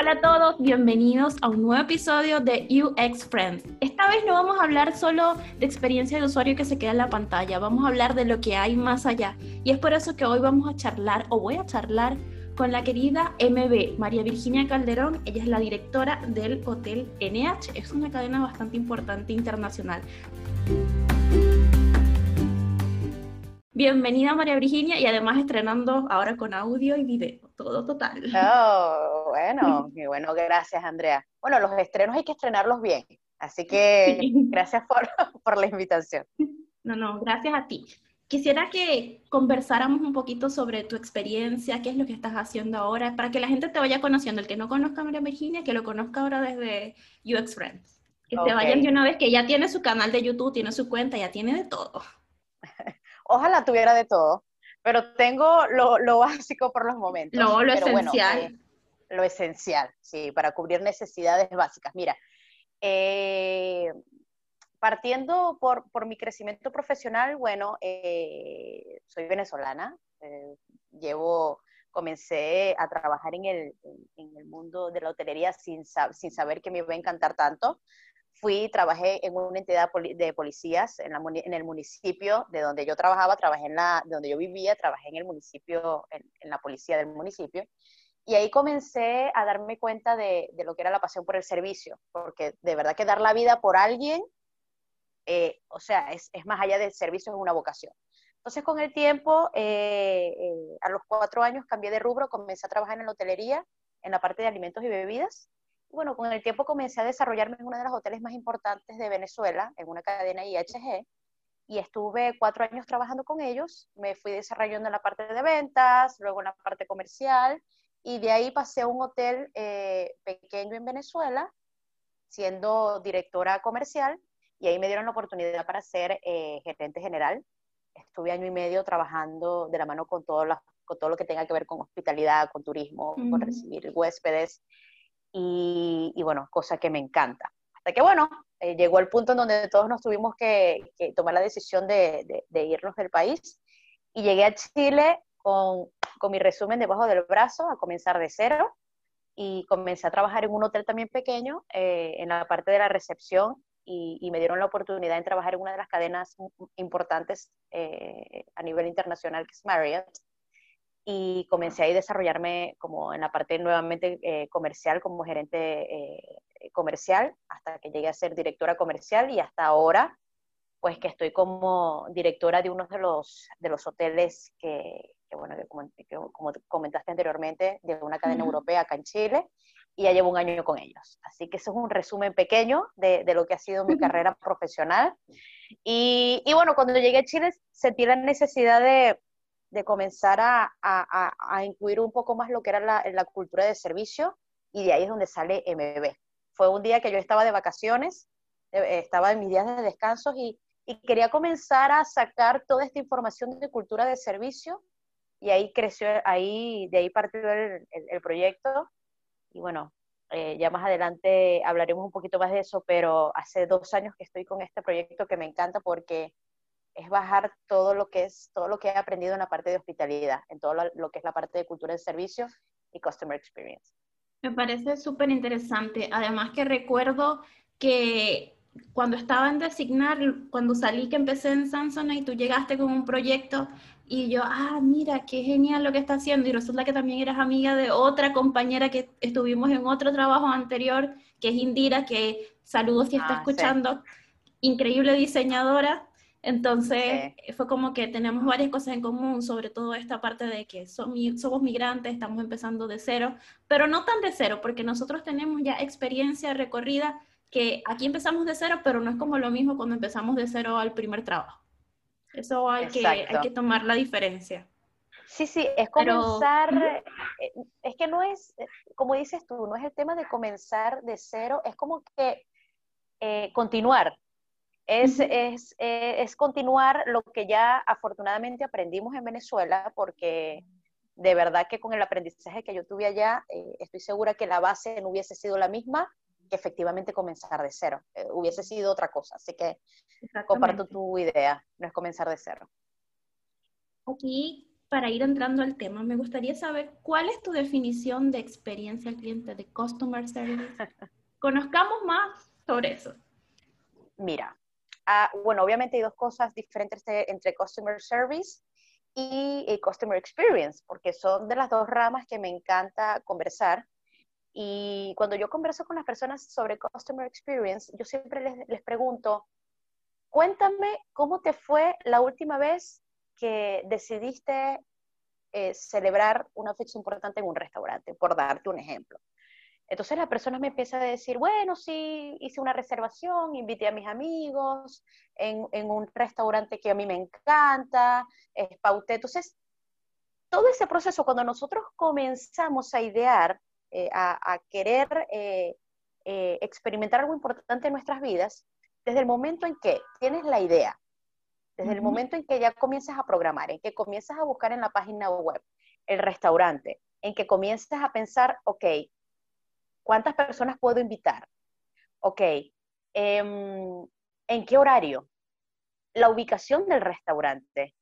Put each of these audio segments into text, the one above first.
Hola a todos, bienvenidos a un nuevo episodio de UX Friends. Esta vez no vamos a hablar solo de experiencia de usuario que se queda en la pantalla, vamos a hablar de lo que hay más allá. Y es por eso que hoy vamos a charlar, o voy a charlar, con la querida MB, María Virginia Calderón. Ella es la directora del Hotel NH, es una cadena bastante importante internacional. Bienvenida María Virginia y además estrenando ahora con audio y video, todo total. Oh, bueno, y bueno, gracias Andrea. Bueno, los estrenos hay que estrenarlos bien, así que gracias por, por la invitación. No, no, gracias a ti. Quisiera que conversáramos un poquito sobre tu experiencia, qué es lo que estás haciendo ahora, para que la gente te vaya conociendo. El que no conozca a María Virginia, que lo conozca ahora desde UX Friends. Que te vayan de una vez que ya tiene su canal de YouTube, tiene su cuenta, ya tiene de todo. ojalá tuviera de todo, pero tengo lo, básico por los momentos. No, lo esencial. Eh, lo esencial, sí, para cubrir necesidades básicas. Mira, eh, partiendo por, mi crecimiento profesional, bueno, eh, soy venezolana, llevo, comencé a trabajar en el, en el, mundo de la hotelería sin, sin saber que me iba a encantar tanto fui, trabajé en una entidad de policías en, el municipio de donde yo trabajaba, trabajé en la, de donde yo vivía, trabajé en el municipio, en, la policía del municipio. Y ahí comencé a darme cuenta de, lo que era la pasión por el servicio, porque de verdad que dar la vida por alguien, eh, o sea, es, más allá del servicio, es una vocación. Entonces, con el tiempo, eh, eh, a los cuatro años cambié de rubro, comencé a trabajar en la hotelería, en la parte de alimentos y bebidas, bueno, con el tiempo comencé a desarrollarme en uno de los hoteles más importantes de Venezuela, en una cadena IHG, y estuve cuatro años trabajando con ellos. Me fui desarrollando en la parte de ventas, luego en la parte comercial, y de ahí pasé a un hotel eh, pequeño en Venezuela, siendo directora comercial, y ahí me dieron la oportunidad para ser eh, gerente general. Estuve año y medio trabajando de la mano con todo, con todo lo que tenga que ver con hospitalidad, con turismo, con recibir huéspedes y, bueno, cosa que me encanta. Hasta que bueno, eh, llegó el punto en donde todos nos tuvimos que, tomar la decisión de, irnos del país. Y llegué a Chile con, mi resumen debajo del brazo a comenzar de cero. Y comencé a trabajar en un hotel también pequeño, eh, en la parte de la recepción, y, me dieron la oportunidad de trabajar en una de las cadenas importantes eh, a nivel internacional, que es Marriott y comencé a desarrollarme como en la parte nuevamente eh, comercial, como gerente eh, comercial, hasta que llegué a ser directora comercial y hasta ahora, pues que estoy como directora de uno de los, de los hoteles que, bueno, que como, comentaste anteriormente, de una cadena europea acá en Chile, y ya llevo un año con ellos. Así que eso es un resumen pequeño de, de lo que ha sido mi carrera profesional. Y, y bueno, cuando llegué a Chile sentí la necesidad de, de comenzar a, a, a, incluir un poco más lo que era la, la, cultura de servicio y de ahí es donde sale MB. Fue un día que yo estaba de vacaciones, eh, estaba en mis días de descanso y, y, quería comenzar a sacar toda esta información de cultura de servicio y ahí creció, ahí, de ahí partió el, el, proyecto y bueno, eh, ya más adelante hablaremos un poquito más de eso, pero hace dos años que estoy con este proyecto que me encanta porque es bajar todo lo que es, todo lo que he aprendido en la parte de hospitalidad, en todo lo, que es la parte de cultura de servicio y customer experience. Me parece súper interesante. Además que recuerdo que cuando estaba en designar, cuando salí que empecé en Samsung y tú llegaste con un proyecto y yo, ah, mira, qué genial lo que está haciendo. Y resulta que también eres amiga de otra compañera que estuvimos en otro trabajo anterior, que es Indira, que saludos si está ah, escuchando. Increíble diseñadora. Entonces fue como que tenemos varias cosas en común, sobre todo esta parte de que somos migrantes, estamos empezando de cero, pero no tan de cero, porque nosotros tenemos ya experiencia recorrida que aquí empezamos de cero, pero no es como lo mismo cuando empezamos de cero al primer trabajo. Eso hay, que, hay que tomar la diferencia. Sí, sí, es comenzar, eh, es que no es, eh, como dices tú, no es el tema de comenzar de cero, es como que eh, continuar, es, es, eh, es, continuar lo que ya afortunadamente aprendimos en Venezuela, porque de verdad que con el aprendizaje que yo tuve allá, eh, estoy segura que la base no hubiese sido la misma que efectivamente comenzar de cero, eh, hubiese sido otra cosa. Así que comparto tu idea, no es comenzar de cero. Aquí para ir entrando al tema, me gustaría saber cuál es tu definición de experiencia al cliente, de customer service. Conozcamos más sobre eso. Mira, ah, bueno, obviamente hay dos cosas diferentes entre customer service y customer experience, porque son de las dos ramas que me encanta conversar. Y cuando yo converso con las personas sobre customer experience, yo siempre les, les pregunto, cuéntame cómo te fue la última vez que decidiste eh, celebrar una fecha importante en un restaurante, por darte un ejemplo. Entonces la persona me empieza a decir, bueno, sí, hice una reservación, invité a mis amigos en, un restaurante que a mí me encanta, pauté. Entonces, todo ese proceso, cuando nosotros comenzamos a idear, eh, a, querer eh, experimentar algo importante en nuestras vidas, desde el momento en que tienes la idea, desde el momento en que ya comienzas a programar, en que comienzas a buscar en la página web el restaurante, en que comienzas a pensar, ok, ¿cuántas personas puedo invitar? Ok, em, ¿en qué horario? La ubicación del restaurante,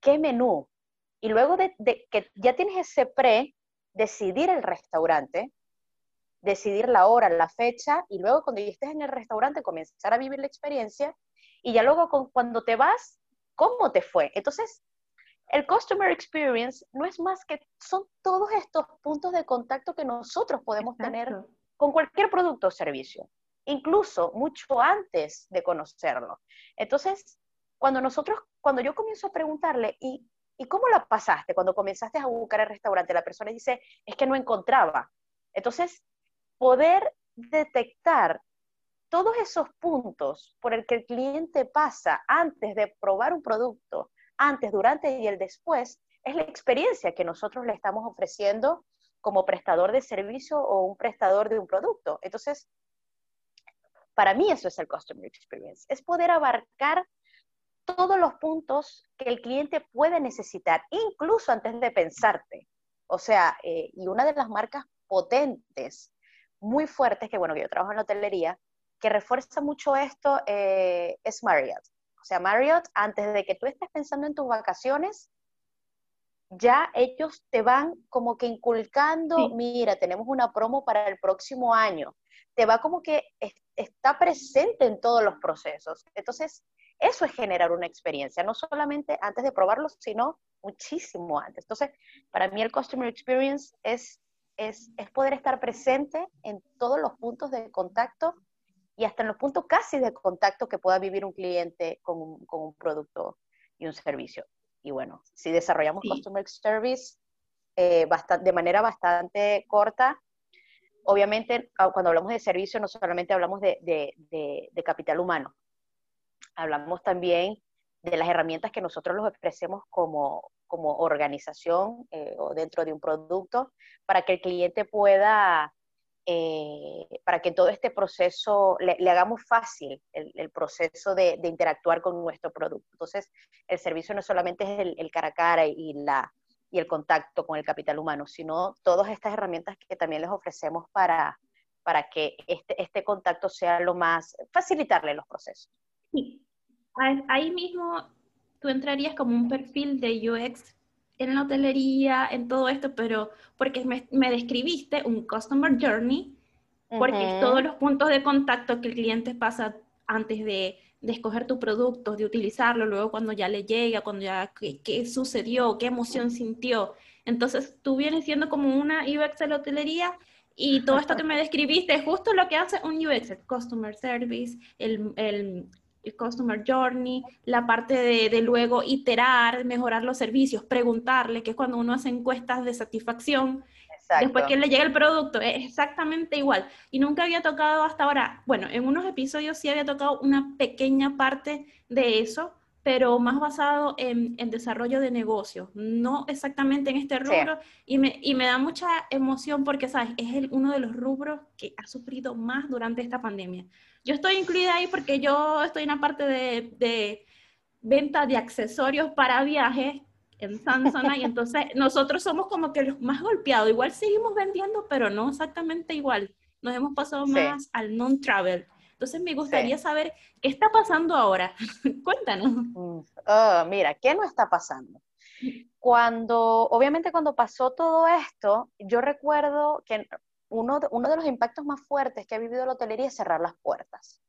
qué menú. Y luego de, de que ya tienes ese pre, decidir el restaurante, decidir la hora, la fecha, y luego cuando ya estés en el restaurante comenzar a vivir la experiencia, y ya luego cuando te vas, cómo te fue. Entonces, el Customer Experience no es más que son todos estos puntos de contacto que nosotros podemos tener con cualquier producto o servicio, incluso mucho antes de conocerlo. Entonces, cuando nosotros, cuando yo comienzo a preguntarle, ¿y, ¿y cómo la pasaste cuando comenzaste a buscar el restaurante? La persona dice, es que no encontraba. Entonces, poder detectar todos esos puntos por el que el cliente pasa antes de probar un producto, antes, durante y el después, es la experiencia que nosotros le estamos ofreciendo como prestador de servicio o un prestador de un producto. Entonces, para mí eso es el Customer Experience, es poder abarcar todos los puntos que el cliente puede necesitar, incluso antes de pensarte. O sea, eh, y una de las marcas potentes, muy fuertes, que bueno, que yo trabajo en la hotelería, que refuerza mucho esto eh, es Marriott. O sea, Marriott, antes de que tú estés pensando en tus vacaciones, ya ellos te van como que inculcando, mira, tenemos una promo para el próximo año. Te va como que está presente en todos los procesos. Entonces, eso es generar una experiencia, no solamente antes de probarlo, sino muchísimo antes. Entonces, para mí el Customer Experience es, es, es poder estar presente en todos los puntos de contacto y hasta en los puntos casi de contacto que pueda vivir un cliente con un, producto y un servicio. Y bueno, si desarrollamos Customer Service eh, de manera bastante corta, obviamente cuando hablamos de servicio no solamente hablamos de, capital humano, hablamos también de las herramientas que nosotros los expresemos como, como organización eh, o dentro de un producto para que el cliente pueda eh, para que todo este proceso le, hagamos fácil el, proceso de, interactuar con nuestro producto. Entonces, el servicio no solamente es el, cara a cara y, la, y el contacto con el capital humano, sino todas estas herramientas que también les ofrecemos para, para que este, este contacto sea lo más, facilitarle los procesos. Sí, ahí mismo tú entrarías como un perfil de UX en la hotelería, en todo esto, pero porque me, me describiste un Customer Journey, porque todos los puntos de contacto que el cliente pasa antes de, de, escoger tu producto, de utilizarlo, luego cuando ya le llega, cuando ya qué, qué sucedió, qué emoción sintió. Entonces, tú vienes siendo como una UX de la hotelería y todo esto que me describiste es justo lo que hace un UX, el Customer Service, el, el el Customer Journey, la parte de, luego iterar, mejorar los servicios, preguntarle, que es cuando uno hace encuestas de satisfacción. Después que le llega el producto, es exactamente igual. Y nunca había tocado hasta ahora, bueno, en unos episodios sí había tocado una pequeña parte de eso, pero más basado en, desarrollo de negocios, no exactamente en este rubro. Y, me, y, me, da mucha emoción porque, ¿sabes? Es uno de los rubros que ha sufrido más durante esta pandemia. Yo estoy incluida ahí porque yo estoy en la parte de, de venta de accesorios para viajes en Samsung y entonces nosotros somos como que los más golpeados. Igual seguimos vendiendo, pero no exactamente igual. Nos hemos pasado más al non-travel. Entonces me gustaría saber qué está pasando ahora. Cuéntanos. Mm, oh, mira, ¿qué no está pasando? cuando, obviamente cuando pasó todo esto, yo recuerdo que uno, uno de los impactos más fuertes que ha vivido la hotelería es cerrar las puertas.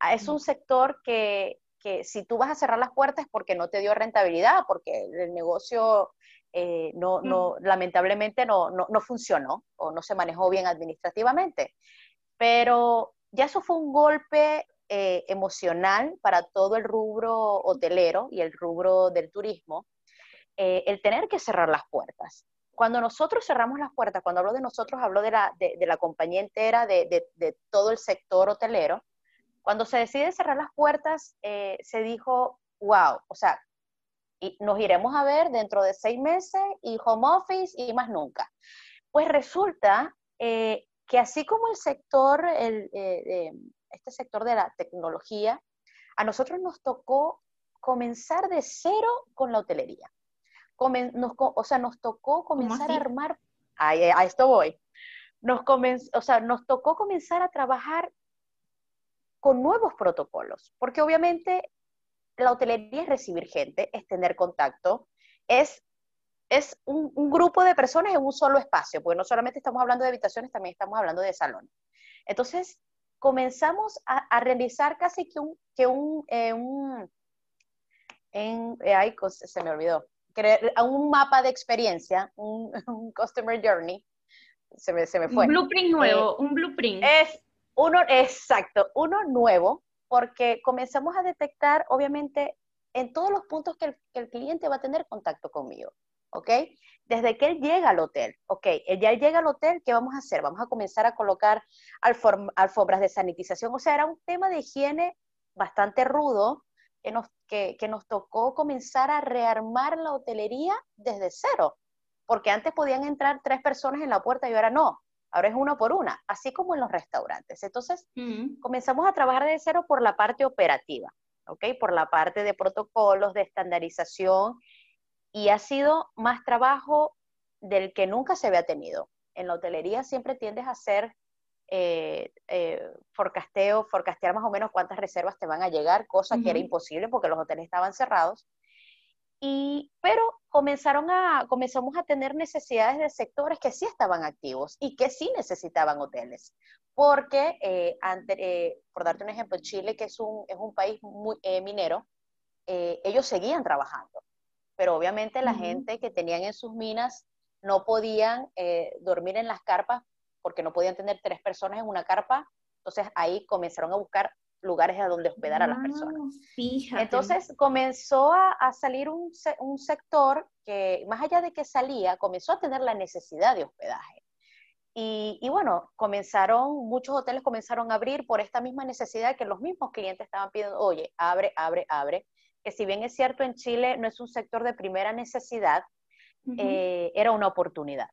Ah, es un sector que, que si tú vas a cerrar las puertas es porque no te dio rentabilidad, porque el negocio eh, no, no, lamentablemente no, no, no, funcionó o no se manejó bien administrativamente. Pero ya eso fue un golpe eh, emocional para todo el rubro hotelero y el rubro del turismo, eh, el tener que cerrar las puertas. Cuando nosotros cerramos las puertas, cuando hablo de nosotros, hablo de la, de, la compañía entera, de, de, de, todo el sector hotelero, cuando se decide cerrar las puertas, se dijo, wow, o sea, y nos iremos a ver dentro de seis meses y home office y más nunca. Pues resulta eh, que así como el sector, el, eh, este sector de la tecnología, a nosotros nos tocó comenzar de cero con la hotelería. O sea, nos tocó comenzar a armar, a, a esto voy, nos, o sea, nos tocó comenzar a trabajar con nuevos protocolos, porque obviamente la hotelería es recibir gente, es tener contacto, es, es un, grupo de personas en un solo espacio, porque no solamente estamos hablando de habitaciones, también estamos hablando de salones. Entonces, comenzamos a, realizar casi que un, que un, eh, un en, eh, ay, se me olvidó, un mapa de experiencia, un, customer journey, se me, se me fue. Un blueprint nuevo, eh, un blueprint. Es uno, exacto, uno nuevo, porque comenzamos a detectar, obviamente, en todos los puntos que el, cliente va a tener contacto conmigo, ¿ok? Desde que él llega al hotel, ¿ok? Él ya llega al hotel, ¿qué vamos a hacer? Vamos a comenzar a colocar alfombras de sanitización, o sea, era un tema de higiene bastante rudo que nos, que, que nos tocó comenzar a rearmar la hotelería desde cero, porque antes podían entrar tres personas en la puerta y ahora no, ahora es uno por una, así como en los restaurantes. Entonces, comenzamos a trabajar de cero por la parte operativa, ¿ok? Por la parte de protocolos, de estandarización, y ha sido más trabajo del que nunca se había tenido. En la hotelería siempre tiendes a hacer eh, eh, forecasteo, forecastear más o menos cuántas reservas te van a llegar, cosa que era imposible porque los hoteles estaban cerrados. Y, pero comenzaron a, comenzamos a tener necesidades de sectores que sí estaban activos y que sí necesitaban hoteles. Porque, eh, eh, por darte un ejemplo, Chile, que es un, es un país muy eh, minero, ellos seguían trabajando. Pero obviamente la gente que tenían en sus minas no podían dormir en las carpas porque no podían tener tres personas en una carpa. Entonces ahí comenzaron a buscar lugares a donde hospedar a las personas. Ah, Entonces comenzó a, salir un, un, sector que, más allá de que salía, comenzó a tener la necesidad de hospedaje. Y, y, bueno, comenzaron, muchos hoteles comenzaron a abrir por esta misma necesidad que los mismos clientes estaban pidiendo, oye, abre, abre, abre. Que si bien es cierto en Chile no es un sector de primera necesidad, eh, era una oportunidad.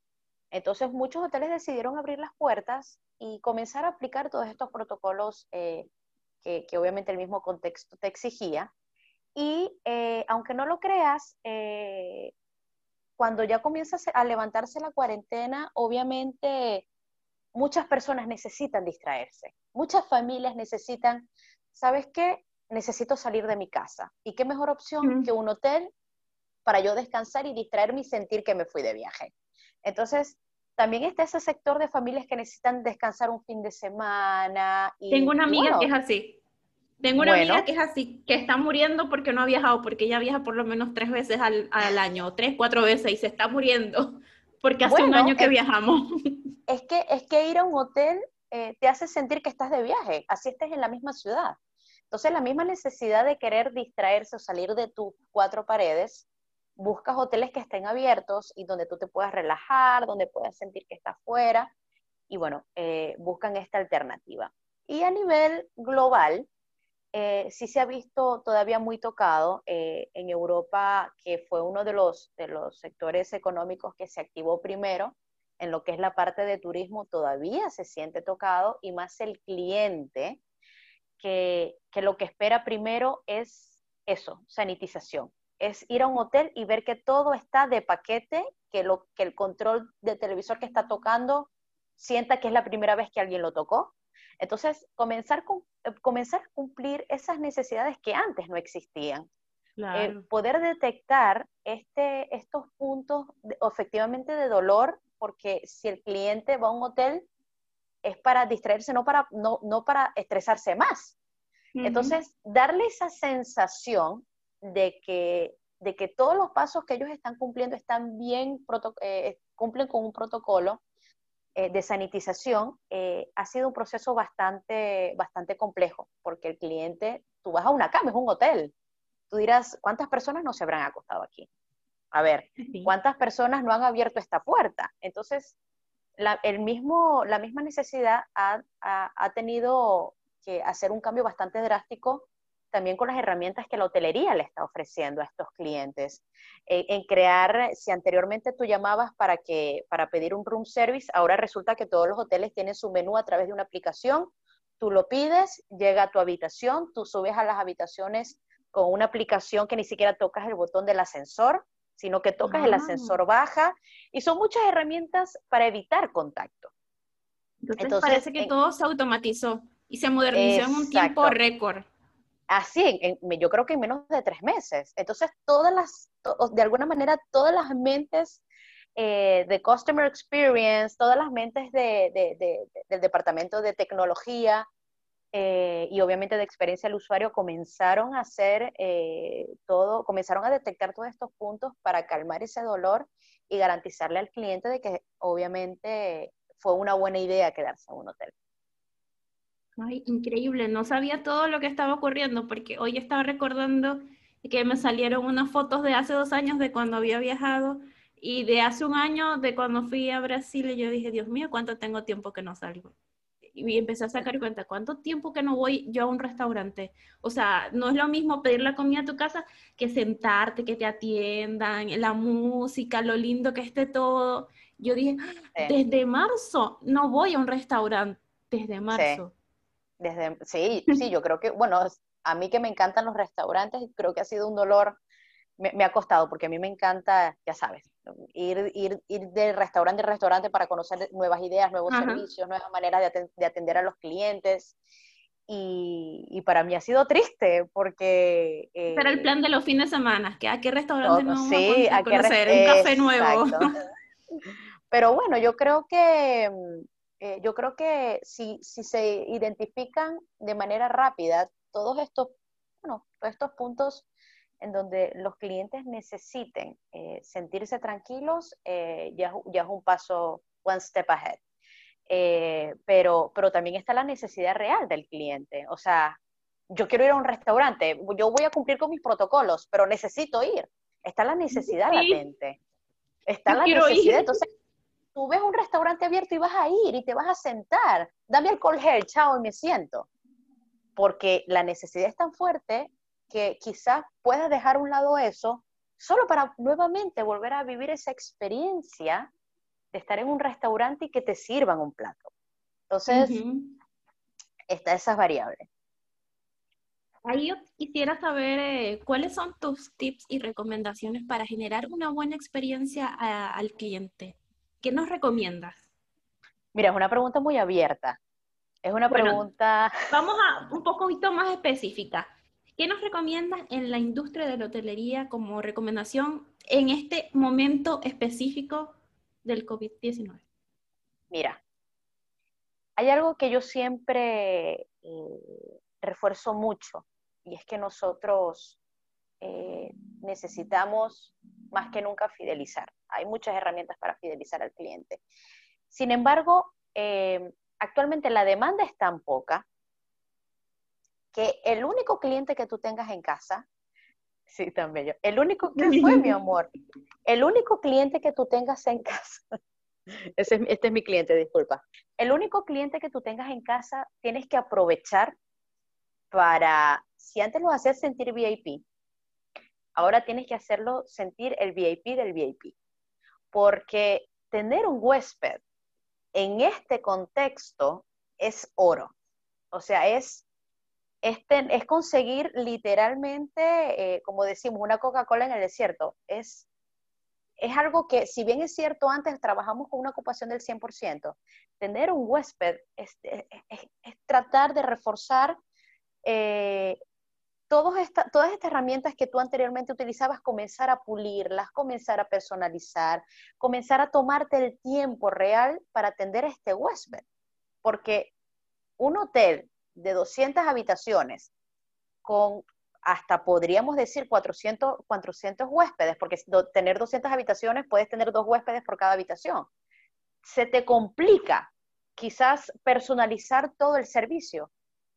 Entonces muchos hoteles decidieron abrir las puertas y comenzar a aplicar todos estos protocolos eh, que, obviamente el mismo contexto te exigía. Y eh, aunque no lo creas, eh, cuando ya comienza a levantarse la cuarentena, obviamente muchas personas necesitan distraerse, muchas familias necesitan, ¿sabes qué? Necesito salir de mi casa. ¿Y qué mejor opción que un hotel para yo descansar y distraerme y sentir que me fui de viaje? Entonces, también está ese sector de familias que necesitan descansar un fin de semana. Y, Tengo una amiga que es así. Tengo una amiga que es así, que está muriendo porque no ha viajado, porque ella viaja por lo menos tres veces al, al año, tres, cuatro veces, y se está muriendo porque hace un año que viajamos. Es que, es que ir a un hotel eh, te hace sentir que estás de viaje, así estés en la misma ciudad. Entonces, la misma necesidad de querer distraerse o salir de tus cuatro paredes buscas hoteles que estén abiertos y donde tú te puedas relajar, donde puedas sentir que estás fuera, y bueno, eh, buscan esta alternativa. Y a nivel global, eh, sí se ha visto todavía muy tocado eh, en Europa, que fue uno de los, de los sectores económicos que se activó primero, en lo que es la parte de turismo, todavía se siente tocado, y más el cliente, que, que lo que espera primero es eso, sanitización es ir a un hotel y ver que todo está de paquete, que, lo, que el control de televisor que está tocando sienta que es la primera vez que alguien lo tocó. Entonces, comenzar, con, eh, comenzar a cumplir esas necesidades que antes no existían. eh, poder detectar este, estos puntos efectivamente de dolor, porque si el cliente va a un hotel es para distraerse, no para, no, no para estresarse más. Entonces, darle esa sensación de que, de que todos los pasos que ellos están cumpliendo están bien, eh, cumplen con un protocolo eh, de sanitización, ha sido un proceso bastante, bastante complejo, porque el cliente, tú vas a una cama, es un hotel, tú dirás, ¿cuántas personas no se habrán acostado aquí? A ver, ¿cuántas personas no han abierto esta puerta? Entonces, la, el mismo, la misma necesidad ha, tenido que hacer un cambio bastante drástico también con las herramientas que la hotelería le está ofreciendo a estos clientes. Eh, en crear, si anteriormente tú llamabas para, que, para pedir un room service, ahora resulta que todos los hoteles tienen su menú a través de una aplicación, tú lo pides, llega a tu habitación, tú subes a las habitaciones con una aplicación que ni siquiera tocas el botón del ascensor, sino que tocas el ah. ascensor baja, y son muchas herramientas para evitar contacto. Entonces, parece que todo se automatizó y se modernizó en un tiempo récord. Así, yo creo que en menos de tres meses. Entonces, todas las, de alguna manera, todas las mentes eh, de Customer Experience, todas las mentes del departamento de tecnología, eh, y obviamente de experiencia del usuario comenzaron a hacer eh, todo, comenzaron a detectar todos estos puntos para calmar ese dolor y garantizarle al cliente de que obviamente fue una buena idea quedarse en un hotel. Ay, increíble, no sabía todo lo que estaba ocurriendo porque hoy estaba recordando que me salieron unas fotos de hace dos años de cuando había viajado y de hace un año de cuando fui a Brasil y yo dije, Dios mío, ¿cuánto tengo tiempo que no salgo? y empecé a sacar cuenta, ¿cuánto tiempo que no voy yo a un restaurante? O sea, no es lo mismo pedir la comida a tu casa que sentarte, que te atiendan, la música, lo lindo que esté todo. Yo dije, desde marzo no voy a un restaurante, desde marzo. Sí. Desde, sí, sí, yo creo que, bueno, a mí que me encantan los restaurantes, creo que ha sido un dolor me, ha costado, porque a mí me encanta, ya sabes, ir, ir, ir de restaurante en restaurante para conocer nuevas ideas, nuevos servicios, nuevas maneras de, atender a los clientes. Y, para mí ha sido triste porque... Eh, Pero el plan de los fines de semana, que a qué restaurante no, sí, a, conocer, un café nuevo. Pero bueno, yo creo que, eh, yo creo que si, si se identifican de manera rápida todos estos, bueno, todos estos puntos en donde los clientes necesiten eh, sentirse tranquilos, eh, ya, ya, es un paso, one step ahead. Eh, pero, pero también está la necesidad real del cliente. O sea, yo quiero ir a un restaurante, yo voy a cumplir con mis protocolos, pero necesito ir. Está la necesidad latente. Está la necesidad. Entonces, tú ves un restaurante abierto y vas a ir y te vas a sentar. Dame alcohol gel, chao, y me siento. Porque la necesidad es tan fuerte que quizás puedas dejar a un lado eso solo para nuevamente volver a vivir esa experiencia de estar en un restaurante y que te sirvan un plato. Entonces, está esas variables. Ahí yo quisiera saber eh, cuáles son tus tips y recomendaciones para generar una buena experiencia al cliente. ¿Qué nos recomiendas? Mira, es una pregunta muy abierta. Es una pregunta... Vamos a un poquito más específica. ¿Qué nos recomiendas en la industria de la hotelería como recomendación en este momento específico del COVID-19? Mira, hay algo que yo siempre eh, refuerzo mucho y es que nosotros eh, necesitamos más que nunca fidelizar. Hay muchas herramientas para fidelizar al cliente. Sin embargo, eh, actualmente la demanda es tan poca que el único cliente que tú tengas en casa, sí, tan bello, el único, ¿qué fue mi amor? El único cliente que tú tengas en casa, este es mi cliente, disculpa, el único cliente que tú tengas en casa tienes que aprovechar para, si antes lo hacías sentir VIP, ahora tienes que hacerlo sentir el VIP del VIP, porque tener un huésped en este contexto es oro. O sea, es es, conseguir literalmente, eh, como decimos, una Coca-Cola en el desierto. Es, es algo que, si bien es cierto, antes trabajamos con una ocupación del 100%, tener un huésped es, tratar de reforzar eh, todas estas herramientas que tú anteriormente utilizabas, comenzar a pulirlas, comenzar a personalizar, comenzar a tomarte el tiempo real para atender a este huésped. Porque un hotel de 200 habitaciones con hasta podríamos decir 400, 400 huéspedes, porque tener 200 habitaciones puedes tener dos huéspedes por cada habitación. Se te complica quizás personalizar todo el servicio,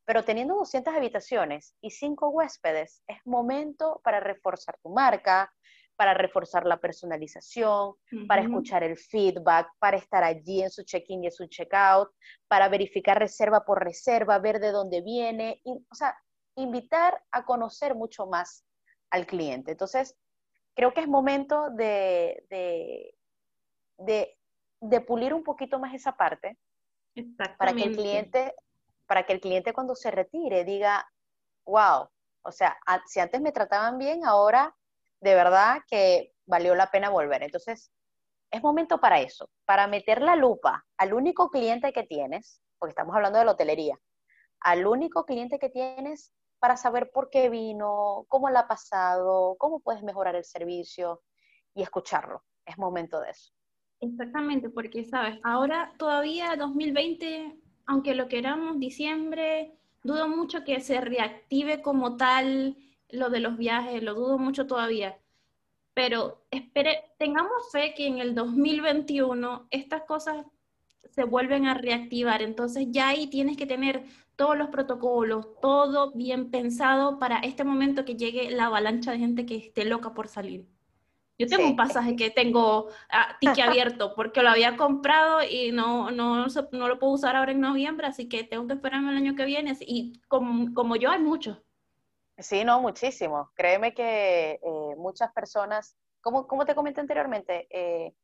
pero teniendo 200 habitaciones y 5 huéspedes, es momento para reforzar tu marca, para reforzar la personalización, para escuchar el feedback, para estar allí en su check-in y en su check-out, para verificar reserva por reserva, ver de dónde viene, o sea, invitar a conocer mucho más al cliente. Entonces, creo que es momento de, de, de pulir un poquito más esa parte para que el cliente para que el cliente cuando se retire diga, wow, o sea, si antes me trataban bien, ahora de verdad que valió la pena volver. Entonces, es momento para eso, para meter la lupa al único cliente que tienes, porque estamos hablando de la hotelería, al único cliente que tienes para saber por qué vino, cómo le ha pasado, cómo puedes mejorar el servicio y escucharlo. Es momento de eso. Exactamente, porque sabes, ahora todavía 2020 aunque lo queramos, diciembre, dudo mucho que se reactive como tal lo de los viajes, lo dudo mucho todavía. Pero espere, tengamos fe que en el 2021 estas cosas se vuelven a reactivar. Entonces ya ahí tienes que tener todos los protocolos, todo bien pensado para este momento que llegue la avalancha de gente que esté loca por salir. Yo tengo un pasaje que tengo a tique abierto porque lo había comprado y no, no, no, lo puedo usar ahora en noviembre, así que tengo que esperarme el año que viene. Y como, como yo, hay muchos. Sí, no, muchísimo. Créeme que eh, muchas personas, como, como te comenté anteriormente, eh,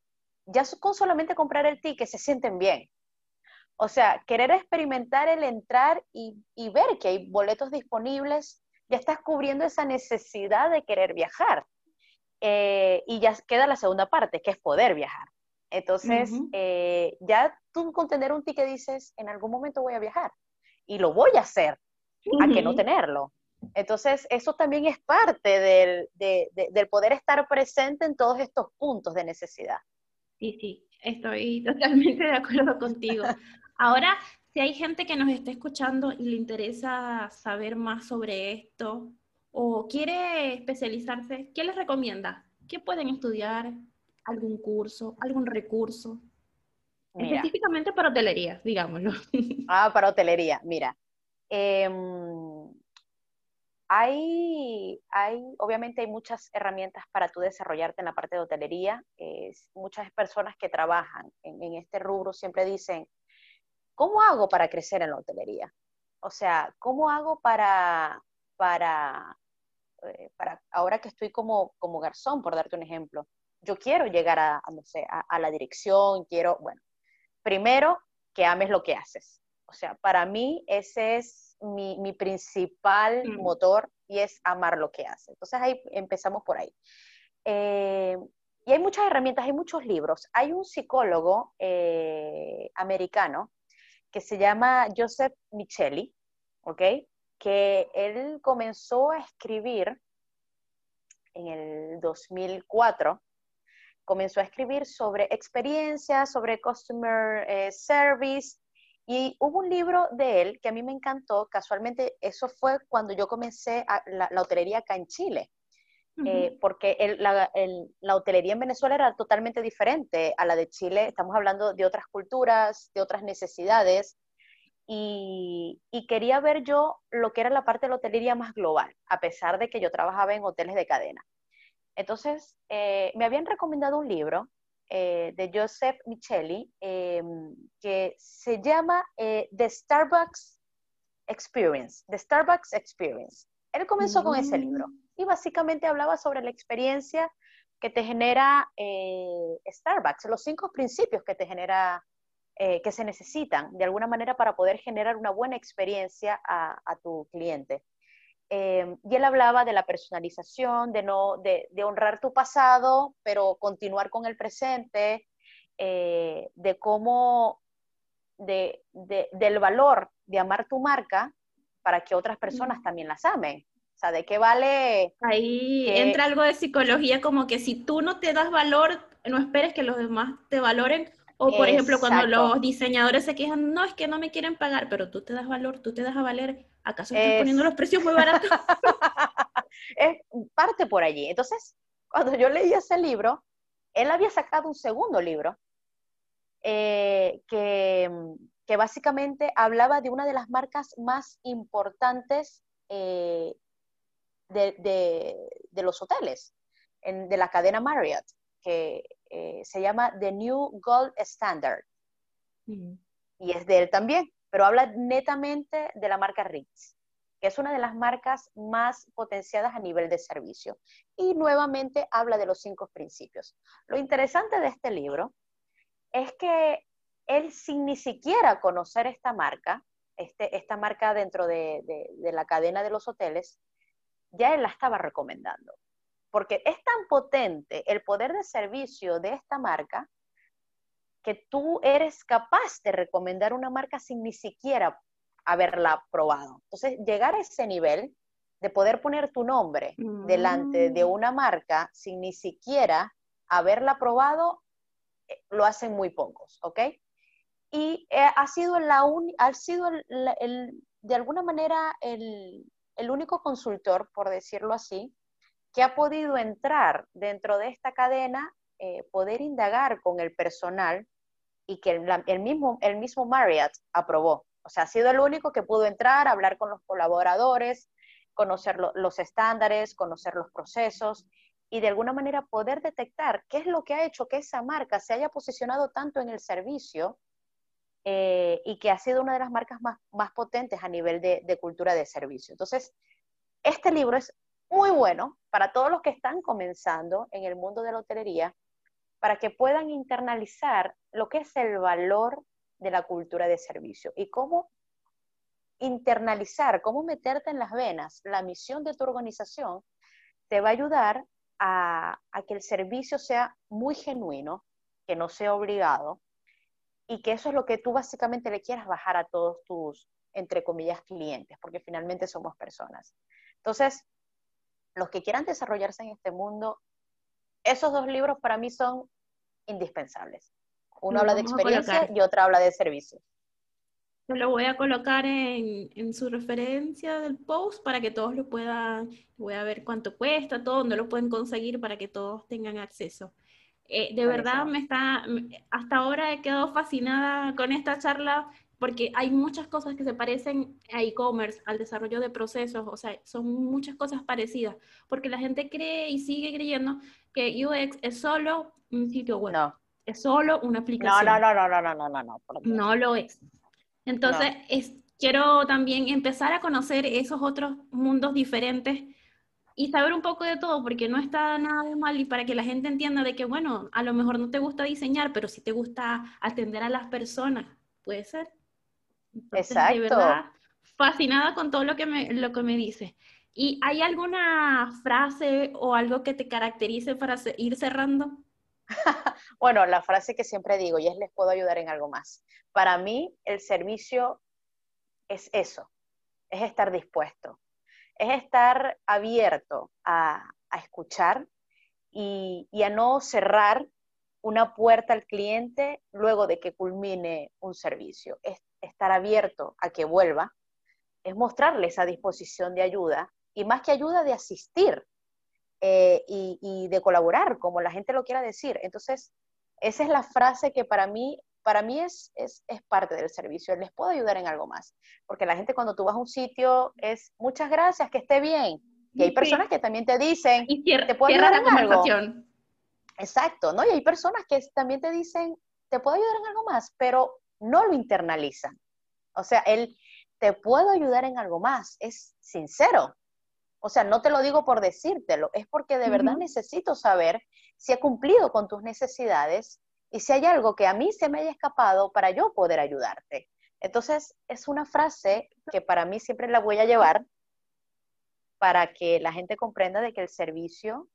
ya con solamente comprar el ticket se sienten bien. O sea, querer experimentar el entrar y, y ver que hay boletos disponibles, ya estás cubriendo esa necesidad de querer viajar. Eh, y ya queda la segunda parte, que es poder viajar. Entonces, eh, ya tú con tener un ticket dices, en algún momento voy a viajar y lo voy a hacer, a que no tenerlo. Entonces, eso también es parte del, del, poder estar presente en todos estos puntos de necesidad. Sí, sí, estoy totalmente de acuerdo contigo. Ahora, si hay gente que nos está escuchando y le interesa saber más sobre esto, o quiere especializarse, ¿qué les recomienda? ¿Qué pueden estudiar? ¿Algún curso? ¿Algún recurso? Específicamente para hotelería, digámoslo. Ah, para hotelería, mira. Em, hay, hay, obviamente hay muchas herramientas para tú desarrollarte en la parte de hotelería. muchas personas que trabajan en, en, este rubro siempre dicen, ¿cómo hago para crecer en la hotelería? O sea, ¿cómo hago para, para eh, para ahora que estoy como, como garzón, por darte un ejemplo, yo quiero llegar a, no sé, a, la dirección, quiero, bueno, primero que ames lo que haces. O sea, para mí ese es mi, mi principal mm. motor y es amar lo que haces. Entonces ahí empezamos por ahí. Eh, y hay muchas herramientas, hay muchos libros. Hay un psicólogo eh, americano que se llama Joseph Micheli, ¿ok? Que él comenzó a escribir en el 2004, comenzó a escribir sobre experiencias, sobre customer eh, service, y hubo un libro de él que a mí me encantó, casualmente eso fue cuando yo comencé la, hotelería acá en Chile, eh, porque la, la, hotelería en Venezuela era totalmente diferente a la de Chile, estamos hablando de otras culturas, de otras necesidades, y, quería ver yo lo que era la parte de la hotelería más global, a pesar de que yo trabajaba en hoteles de cadena. Entonces, eh, me habían recomendado un libro eh, de Joseph Micheli em, que se llama eh, The Starbucks Experience, The Starbucks Experience. Él comenzó con ese libro mm. y básicamente hablaba sobre la experiencia que te genera Starbucks, los cinco principios que te genera eh, que se necesitan de alguna manera para poder generar una buena experiencia a, tu cliente. Eh, y él hablaba de la personalización, de, no, de, honrar tu pasado, pero continuar con el presente, eh, de cómo, del valor de amar tu marca para que otras personas también las amen. sea, ¿de qué vale? Ahí entra algo de psicología, como que si tú no te das valor, no esperes que los demás te valoren. O por ejemplo, cuando los diseñadores se quejan, no, es que no me quieren pagar, pero tú te das valor, tú te das a valer, ¿acaso estás poniendo los precios muy baratos? es parte por allí. Entonces, cuando yo leí ese libro, él había sacado un segundo libro eh, que, que, básicamente hablaba de una de las marcas más importantes eh, de, los hoteles, de la cadena Marriott, que eh, se llama The New Gold Standard. Y es de él también, pero habla netamente de la marca Ritz, que es una de las marcas más potenciadas a nivel de servicio. Y nuevamente habla de los cinco principios. Lo interesante de este libro es que él sin ni siquiera conocer esta marca, este, esta marca dentro de, de la cadena de los hoteles, ya él la estaba recomendando. Porque es tan potente el poder de servicio de esta marca que tú eres capaz de recomendar una marca sin ni siquiera haberla probado. Entonces, llegar a ese nivel de poder poner tu nombre delante de mm. una marca sin ni siquiera haberla probado, eh, lo hacen muy pocos, ¿ok? Y eh, ha sido, la ha sido de alguna manera el, el único consultor, por decirlo así, que ha podido entrar dentro de esta cadena, eh, poder indagar con el personal y que el, mismo, el mismo Marriott aprobó. O sea, ha sido el único que pudo entrar, hablar con los colaboradores, conocer los estándares, conocer los procesos y de alguna manera poder detectar qué es lo que ha hecho que esa marca se haya posicionado tanto en el servicio eh, y que ha sido una de las marcas más, más potentes a nivel de, de, cultura de servicio. Entonces, este libro es muy bueno para todos los que están comenzando en el mundo de la hotelería, para que puedan internalizar lo que es el valor de la cultura de servicio y cómo internalizar, cómo meterte en las venas la misión de tu organización, te va a ayudar a, que el servicio sea muy genuino, que no sea obligado, y que eso es lo que tú básicamente le quieras bajar a todos tus, entre comillas, clientes, porque finalmente somos personas. Entonces, los que quieran desarrollarse en este mundo, esos dos libros para mí son indispensables. Uno habla de experiencia y otro habla de servicio. Lo voy a colocar en, en, su referencia del post para que todos lo puedan, voy a ver cuánto cuesta, todo, dónde lo pueden conseguir para que todos tengan acceso. Eh, de verdad me está, hasta ahora he quedado fascinada con esta charla porque hay muchas cosas que se parecen a e-commerce, al desarrollo de procesos, o sea, son muchas cosas parecidas, porque la gente cree y sigue creyendo que UX es solo un sitio web, no. es solo una aplicación. No, no, no, no, no, no, no, no. No lo es. Entonces, es, quiero también empezar a conocer esos otros mundos diferentes y saber un poco de todo, porque no está nada de mal y para que la gente entienda de que, bueno, a lo mejor no te gusta diseñar, pero sí te gusta atender a las personas, puede ser. Exacto. De verdad, fascinada con todo lo que me, lo que me dice. ¿Y hay alguna frase o algo que te caracterice para ir cerrando? bueno, la frase que siempre digo, y es les puedo ayudar en algo más. Para mí, el servicio es eso, es estar dispuesto es estar abierto a, escuchar y, a no cerrar una puerta al cliente luego de que culmine un servicio. Es estar abierto a que vuelva, es mostrarle esa disposición de ayuda y más que ayuda de asistir eh, y, y, de colaborar, como la gente lo quiera decir. Entonces, esa es la frase que para mí para mí es, es, parte del servicio, les puedo ayudar en algo más, porque la gente cuando tú vas a un sitio es muchas gracias, que esté bien. Y hay personas que también te dicen, y te puedo ayudar en algo. Exacto, ¿no? Y hay personas que también te dicen, te puedo ayudar en algo más, pero no lo internalizan. O sea, él te puedo ayudar en algo más, es sincero. O sea, no te lo digo por decírtelo, es porque de verdad necesito saber si ha cumplido con tus necesidades y si hay algo que a mí se me haya escapado para yo poder ayudarte. Entonces, es una frase que para mí siempre la voy a llevar para que la gente comprenda de que el servicio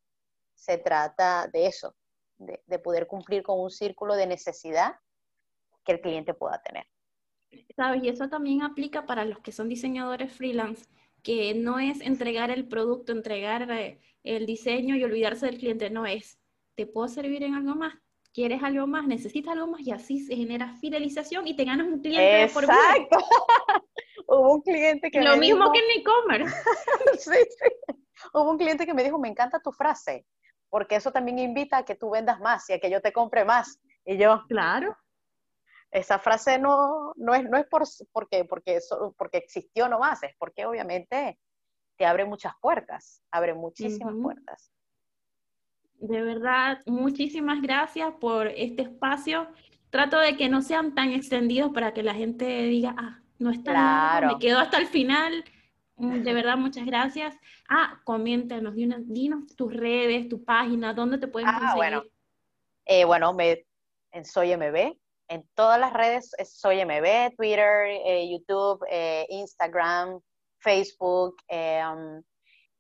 se trata de eso, de, poder cumplir con un círculo de necesidad que el cliente pueda tener. ¿Sabes? Y eso también aplica para los que son diseñadores freelance, que no es entregar el producto, entregar eh, el diseño y olvidarse del cliente, no es, ¿te puedo servir en algo más? ¿Quieres algo más? ¿Necesitas algo más? Y así se genera fidelización y te ganas un cliente Exacto. por Hubo un cliente que Lo mismo que en e-commerce. sí, sí. Hubo un cliente que me dijo, me encanta tu frase, porque eso también invita a que tú vendas más y a que yo te compre más. Y yo, claro. Esa frase no, no es, no es por, porque, porque, porque existió nomás, es porque obviamente te abre muchas puertas, abre muchísimas puertas. De verdad, muchísimas gracias por este espacio. Trato de que no sean tan extendidos para que la gente diga, ah, no está claro. me quedo hasta el final. Mm, de verdad, muchas gracias. Ah, coméntanos, dinos tus redes, tu página, dónde te pueden ah, conseguir. Bueno, eh, bueno me, en Soy MB, en todas las redes Soy MB, Twitter, eh, YouTube, eh, Instagram, Facebook, um,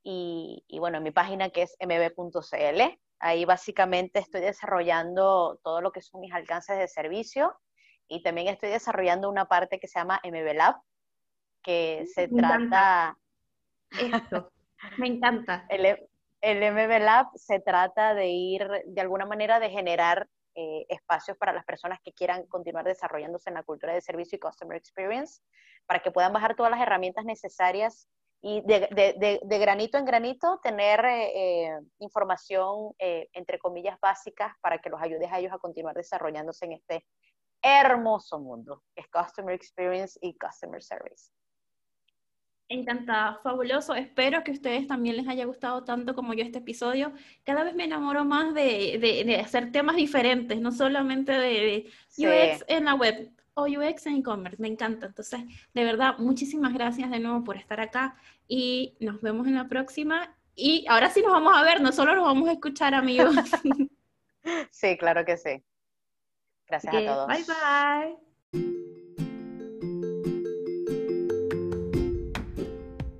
y, y, bueno, en mi página que es mb.cl. Ahí básicamente estoy desarrollando todo lo que son mis alcances de servicio y también estoy desarrollando una parte que se llama MB Lab, que se trata... Esto, me encanta. El, el MB Lab se trata de ir, de alguna manera, de generar eh, espacios para las personas que quieran continuar desarrollándose en la cultura de servicio y customer experience, para que puedan bajar todas las herramientas necesarias y de, granito en granito tener eh, eh, información, entre comillas, básicas para que los ayudes a ellos a continuar desarrollándose en este hermoso mundo que es Customer Experience y Customer Service. Encantada, fabuloso. Espero que a ustedes también les haya gustado tanto como yo este episodio. Cada vez me enamoro más de, hacer temas diferentes, no solamente de, UX en la web o UX en e-commerce. Me encanta. Entonces, de verdad, muchísimas gracias de nuevo por estar acá y nos vemos en la próxima. Y ahora sí nos vamos a ver, no solo nos vamos a escuchar, amigos. Sí, claro que sí. Gracias a todos. Bye, bye.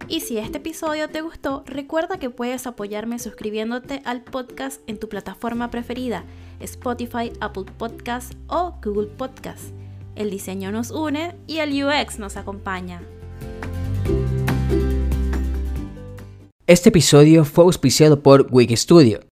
Y si este episodio te gustó, recuerda que puedes apoyarme suscribiéndote al podcast en tu plataforma preferida, Spotify, Apple Podcasts o Google Podcasts. El diseño nos une y el UX nos acompaña. Este episodio fue auspiciado por Wig Studio